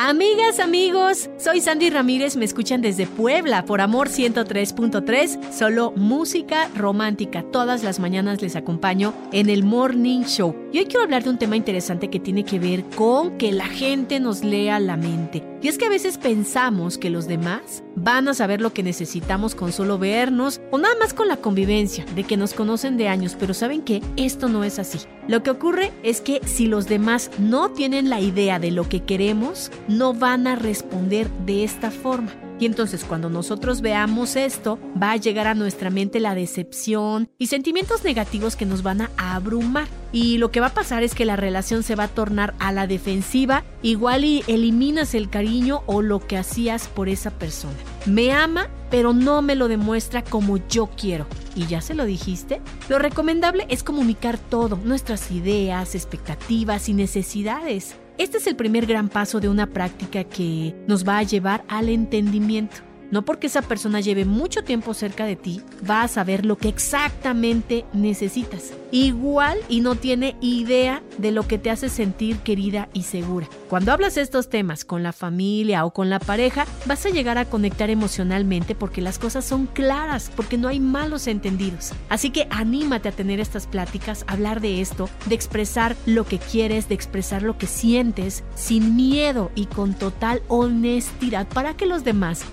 Amigas, amigos, soy Sandy Ramírez, me escuchan desde Puebla por Amor 103.3, solo música romántica. Todas las mañanas les acompaño en el Morning Show. Y hoy quiero hablar de un tema interesante que tiene que ver con que la gente nos lea la mente. Y es que a veces pensamos que los demás van a saber lo que necesitamos con solo vernos o nada más con la convivencia, de que nos conocen de años, pero ¿saben qué? Esto no es así. Lo que ocurre es que si los demás no tienen la idea de lo que queremos, no van a responder de esta forma. Y entonces cuando nosotros veamos esto, va a llegar a nuestra mente la decepción y sentimientos negativos que nos van a abrumar. Y lo que va a pasar es que la relación se va a tornar a la defensiva, igual y eliminas el cariño o lo que hacías por esa persona. Me ama, pero no me lo demuestra como yo quiero. ¿Y ya se lo dijiste? Lo recomendable es comunicar todo, nuestras ideas, expectativas y necesidades. Este es el primer gran paso de una práctica que nos va a llevar al entendimiento. No porque esa persona lleve mucho tiempo cerca de ti, va a saber lo que exactamente necesitas. Igual y no tiene idea de lo que te hace sentir querida y segura. Cuando hablas estos temas con la familia o con la pareja, vas a llegar a conectar emocionalmente porque las cosas son claras, porque no hay malos entendidos. Así que anímate a tener estas pláticas, hablar de esto, de expresar lo que quieres, de expresar lo que sientes, sin miedo y con total honestidad para que los demás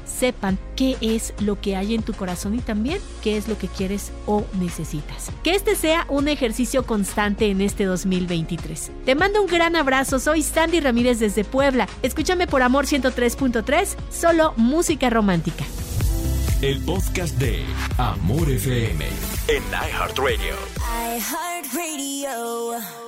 sepan qué es lo que hay en tu corazón y también qué es lo que quieres o necesitas. Que este sea un ejercicio constante en este 2023. Te mando un gran abrazo, soy Sandy Ramírez desde Puebla. Escúchame por Amor 103.3, solo música romántica. El podcast de Amor FM en iHeartRadio. iHeartRadio.